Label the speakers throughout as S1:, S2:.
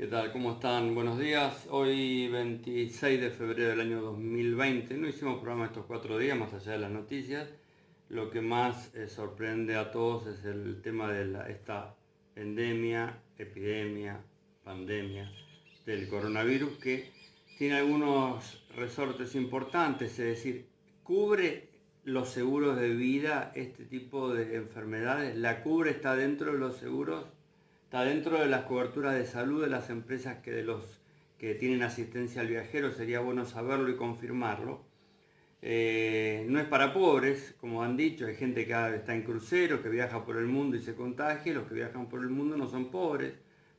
S1: ¿Qué tal? ¿Cómo están? Buenos días. Hoy 26 de febrero del año 2020. No hicimos programa estos cuatro días, más allá de las noticias. Lo que más eh, sorprende a todos es el tema de esta endemia, epidemia, pandemia del coronavirus que tiene algunos resortes importantes, es decir, cubre los seguros de vida este tipo de enfermedades, la cubre, está dentro de los seguros está dentro de las coberturas de salud de las empresas que, de los, que tienen asistencia al viajero, sería bueno saberlo y confirmarlo. Eh, no es para pobres, como han dicho, hay gente que está en crucero, que viaja por el mundo y se contagia, los que viajan por el mundo no son pobres,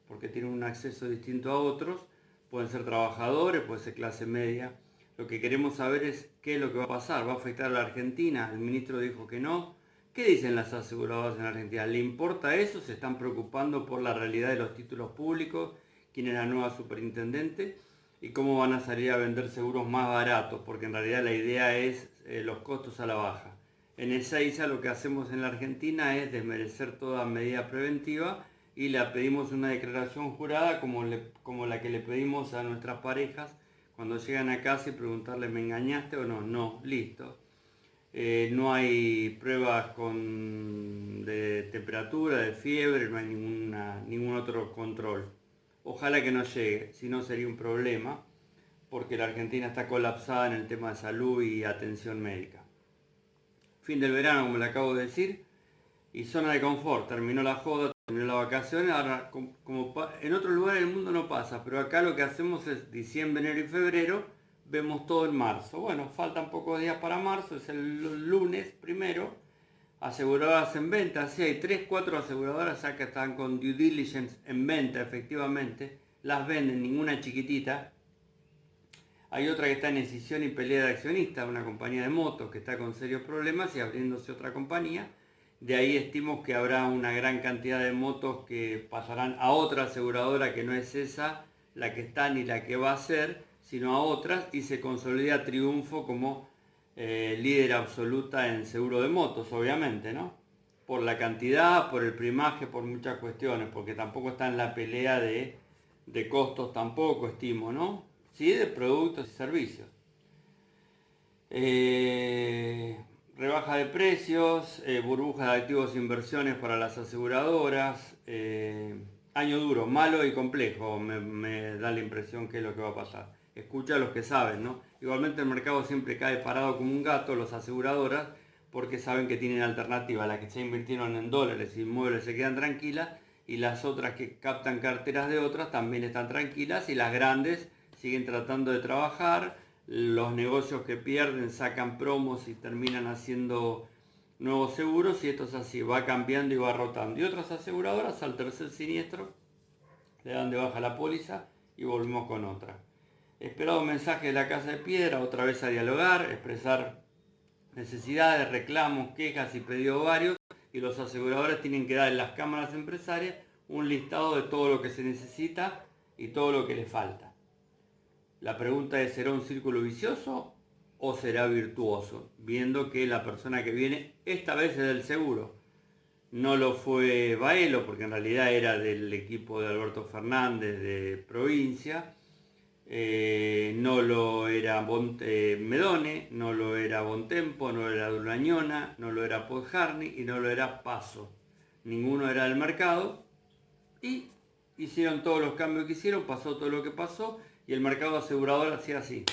S1: porque tienen un acceso distinto a otros, pueden ser trabajadores, puede ser clase media. Lo que queremos saber es qué es lo que va a pasar, va a afectar a la Argentina, el ministro dijo que no, ¿Qué dicen las aseguradoras en Argentina? ¿Le importa eso? ¿Se están preocupando por la realidad de los títulos públicos? ¿Quién es la nueva superintendente? ¿Y cómo van a salir a vender seguros más baratos? Porque en realidad la idea es eh, los costos a la baja. En esa ISA lo que hacemos en la Argentina es desmerecer toda medida preventiva y le pedimos una declaración jurada como, como la que le pedimos a nuestras parejas cuando llegan a casa y preguntarle, ¿me engañaste o no? No, listo eh, no hay pruebas con, de temperatura, de fiebre, no hay ninguna, ningún otro control. Ojalá que no llegue, si no sería un problema, porque la Argentina está colapsada en el tema de salud y atención médica. Fin del verano, como le acabo de decir, y zona de confort, terminó la joda, terminó la vacaciones, ahora como, en otros lugares del mundo no pasa, pero acá lo que hacemos es diciembre, enero y febrero, vemos todo en marzo. Bueno, faltan pocos días para marzo, es el lunes primero. Aseguradoras en venta, sí, hay 3, 4 aseguradoras ya que están con due diligence en venta, efectivamente. Las venden, ninguna chiquitita. Hay otra que está en decisión y pelea de accionistas, una compañía de motos que está con serios problemas y abriéndose otra compañía. De ahí estimo que habrá una gran cantidad de motos que pasarán a otra aseguradora que no es esa, la que está ni la que va a ser sino a otras y se consolida Triunfo como eh, líder absoluta en seguro de motos, obviamente, ¿no? Por la cantidad, por el primaje, por muchas cuestiones, porque tampoco está en la pelea de, costos tampoco, estimo, ¿no? Sí, de productos y servicios. Eh, rebaja de precios, eh, burbuja de activos e inversiones para las aseguradoras, año duro, malo y complejo, me da la impresión que es lo que va a pasar escucha a los que saben, ¿no? Igualmente el mercado siempre cae parado como un gato, los aseguradoras, porque saben que tienen alternativa, las que se invirtieron en dólares y inmuebles se quedan tranquilas y las otras que captan carteras de otras también están tranquilas y las grandes siguen tratando de trabajar, los negocios que pierden sacan promos y terminan haciendo nuevos seguros y esto es así, va cambiando y va rotando. Y otras aseguradoras al tercer siniestro le dan de baja la póliza y volvemos con otra. Esperado mensaje de la Casa de Piedra, otra vez a dialogar, expresar necesidades, reclamos, quejas y pedidos varios y los aseguradores tienen que dar en las cámaras empresarias un listado de todo lo que se necesita y todo lo que le falta. La pregunta es, ¿será un círculo vicioso o será virtuoso? Viendo que la persona que viene esta vez es del seguro. No lo fue Baelo, porque en realidad era del equipo de Alberto Fernández de provincia eh, no lo era eh, Medone, no lo era Bontempo, no lo era Durañona, no lo era Podjarni y no lo era Paso. Ninguno era del mercado y hicieron todos los cambios que hicieron, pasó todo lo que pasó y el mercado asegurador hacía así.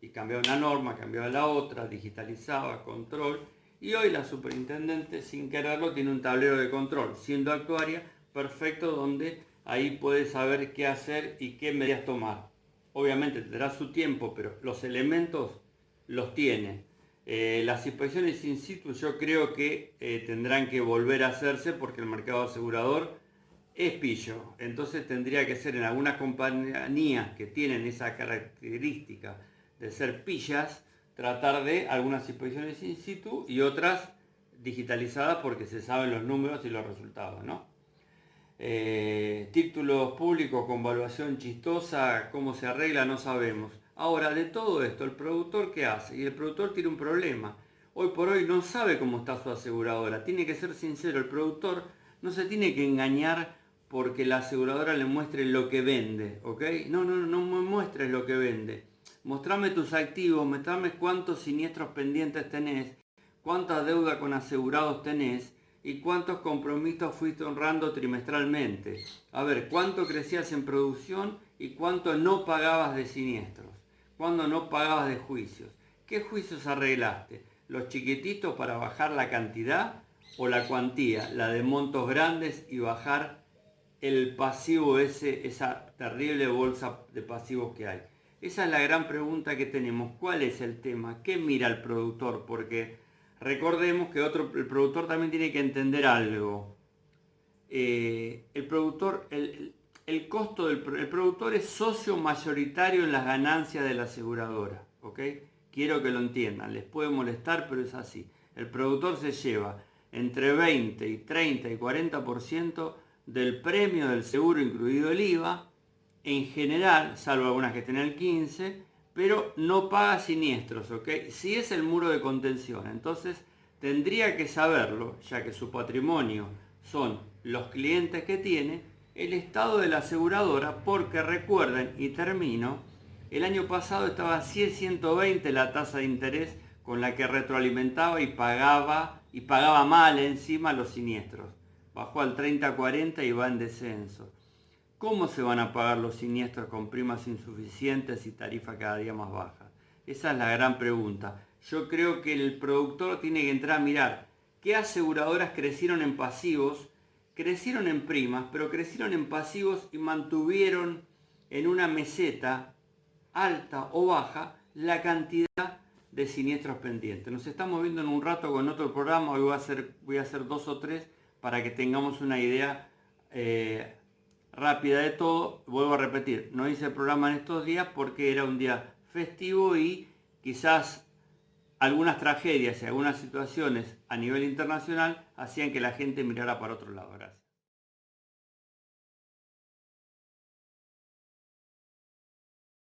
S1: Y cambiaba una norma, cambiaba la otra, digitalizaba, control. Y hoy la superintendente, sin quererlo, tiene un tablero de control, siendo actuaria, perfecto, donde ahí puede saber qué hacer y qué medidas tomar obviamente tendrá su tiempo, pero los elementos los tiene. Eh, las inspecciones in situ yo creo que eh, tendrán que volver a hacerse porque el mercado asegurador es pillo. Entonces tendría que ser en algunas compañías que tienen esa característica de ser pillas, tratar de algunas inspecciones in situ y otras digitalizadas porque se saben los números y los resultados, ¿no? Eh, títulos públicos con valuación chistosa, cómo se arregla, no sabemos. Ahora, de todo esto, el productor qué hace? Y el productor tiene un problema. Hoy por hoy no sabe cómo está su aseguradora. Tiene que ser sincero, el productor no se tiene que engañar porque la aseguradora le muestre lo que vende, ¿ok? No, no, no me muestres lo que vende. Mostrame tus activos, mostrame cuántos siniestros pendientes tenés, cuánta deuda con asegurados tenés y cuántos compromisos fuiste honrando trimestralmente. A ver, cuánto crecías en producción y cuánto no pagabas de siniestros, cuánto no pagabas de juicios. ¿Qué juicios arreglaste? ¿Los chiquititos para bajar la cantidad o la cuantía, la de montos grandes y bajar el pasivo ese, esa terrible bolsa de pasivos que hay? Esa es la gran pregunta que tenemos. ¿Cuál es el tema? ¿Qué mira el productor? Porque recordemos que otro, el productor también tiene que entender algo. Eh, el productor, el, costo del el productor es socio mayoritario en las ganancias de la aseguradora. Quiero que lo entiendan. Les puede molestar, pero es así. El productor se lleva entre 20 y 30 y 40% del premio del seguro, incluido el IVA, en general, salvo algunas que estén el 15, pero no paga siniestros, ¿ok? Si es el muro de contención, entonces tendría que saberlo, ya que su patrimonio son los clientes que tiene, el estado de la aseguradora, porque recuerden, y termino, el año pasado estaba a 120 la tasa de interés con la que retroalimentaba y pagaba, y pagaba mal encima los siniestros. Bajó al 30-40 y va en descenso. ¿Cómo se van a pagar los siniestros con primas insuficientes y tarifas cada día más bajas? Esa es la gran pregunta. Yo creo que el productor tiene que entrar a mirar qué aseguradoras crecieron en pasivos, crecieron en primas, pero crecieron en pasivos y mantuvieron en una meseta alta o baja la cantidad de siniestros pendientes. Nos estamos viendo en un rato con otro programa, hoy voy a hacer, voy a hacer dos o tres para que tengamos una idea eh, rápida de todo. Vuelvo a repetir, no hice el programa en estos días porque era un día festivo y quizás algunas tragedias y algunas situaciones a nivel internacional hacían que la gente mirara para otro lado. Gracias.